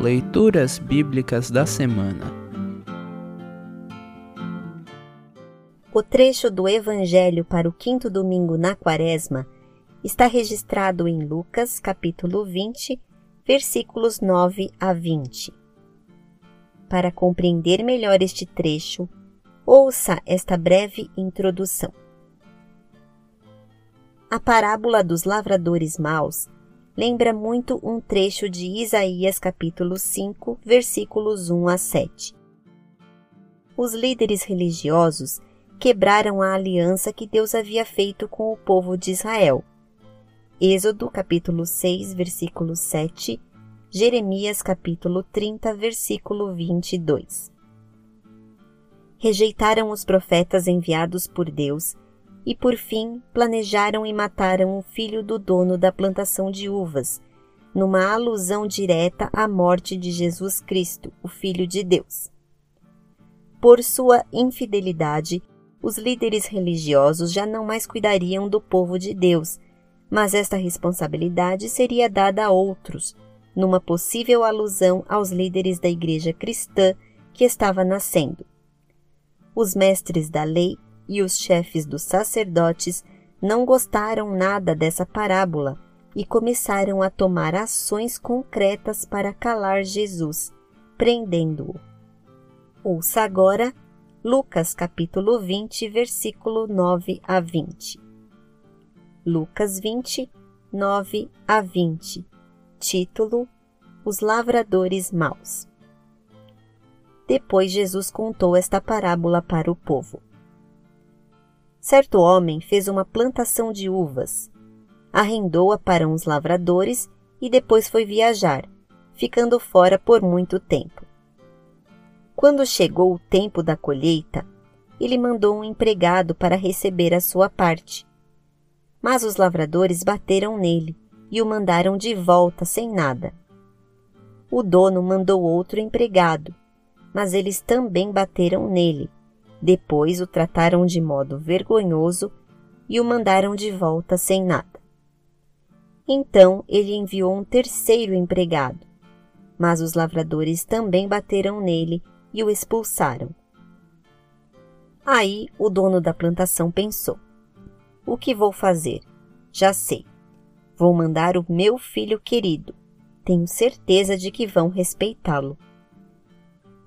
Leituras Bíblicas da Semana O trecho do Evangelho para o quinto domingo na Quaresma está registrado em Lucas, capítulo 20, versículos 9 a 20. Para compreender melhor este trecho, ouça esta breve introdução. A parábola dos lavradores maus lembra muito um trecho de Isaías capítulo 5, versículos 1 a 7. Os líderes religiosos quebraram a aliança que Deus havia feito com o povo de Israel. Êxodo capítulo 6, versículo 7, Jeremias capítulo 30, versículo 22. Rejeitaram os profetas enviados por Deus e, por fim, planejaram e mataram o filho do dono da plantação de uvas, numa alusão direta à morte de Jesus Cristo, o Filho de Deus. Por sua infidelidade, os líderes religiosos já não mais cuidariam do povo de Deus, mas esta responsabilidade seria dada a outros, numa possível alusão aos líderes da igreja cristã que estava nascendo. Os mestres da lei e os chefes dos sacerdotes não gostaram nada dessa parábola e começaram a tomar ações concretas para calar Jesus, prendendo-o. Ouça agora Lucas capítulo 20, versículo 9 a 20. Lucas 20, 9 a 20. Título: Os lavradores maus. Depois Jesus contou esta parábola para o povo. Certo homem fez uma plantação de uvas, arrendou-a para uns lavradores e depois foi viajar, ficando fora por muito tempo. Quando chegou o tempo da colheita, ele mandou um empregado para receber a sua parte. Mas os lavradores bateram nele e o mandaram de volta sem nada. O dono mandou outro empregado, mas eles também bateram nele depois o trataram de modo vergonhoso e o mandaram de volta sem nada. Então ele enviou um terceiro empregado, mas os lavradores também bateram nele e o expulsaram. Aí o dono da plantação pensou: O que vou fazer? Já sei. Vou mandar o meu filho querido. Tenho certeza de que vão respeitá-lo.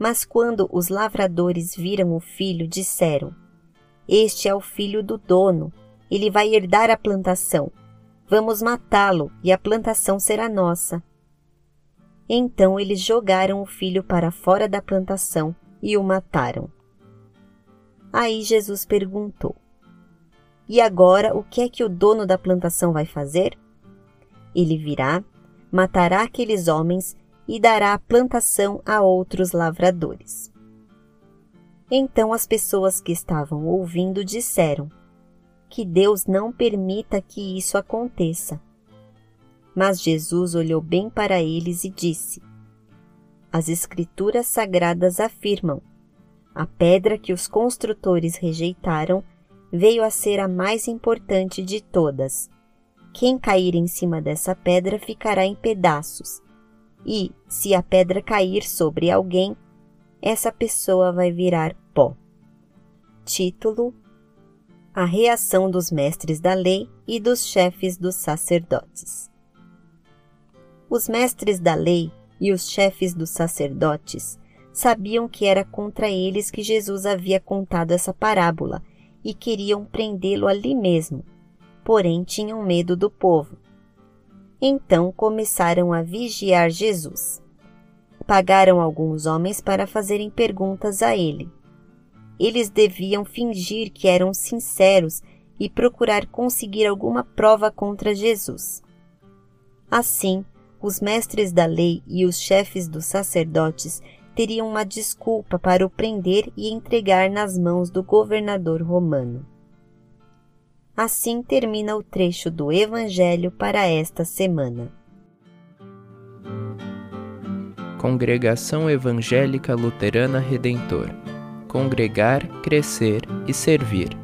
Mas quando os lavradores viram o filho, disseram: Este é o filho do dono, ele vai herdar a plantação. Vamos matá-lo e a plantação será nossa. Então eles jogaram o filho para fora da plantação e o mataram. Aí Jesus perguntou: E agora o que é que o dono da plantação vai fazer? Ele virá, matará aqueles homens e dará plantação a outros lavradores. Então as pessoas que estavam ouvindo disseram: Que Deus não permita que isso aconteça. Mas Jesus olhou bem para eles e disse: As Escrituras sagradas afirmam: a pedra que os construtores rejeitaram veio a ser a mais importante de todas. Quem cair em cima dessa pedra ficará em pedaços e, se a pedra cair sobre alguém, essa pessoa vai virar pó. Título: A reação dos mestres da lei e dos chefes dos sacerdotes. Os mestres da lei e os chefes dos sacerdotes sabiam que era contra eles que Jesus havia contado essa parábola e queriam prendê-lo ali mesmo, porém tinham medo do povo então começaram a vigiar Jesus. Pagaram alguns homens para fazerem perguntas a ele. Eles deviam fingir que eram sinceros e procurar conseguir alguma prova contra Jesus. Assim, os mestres da lei e os chefes dos sacerdotes teriam uma desculpa para o prender e entregar nas mãos do governador romano. Assim termina o trecho do Evangelho para esta semana. Congregação Evangélica Luterana Redentor Congregar, Crescer e Servir.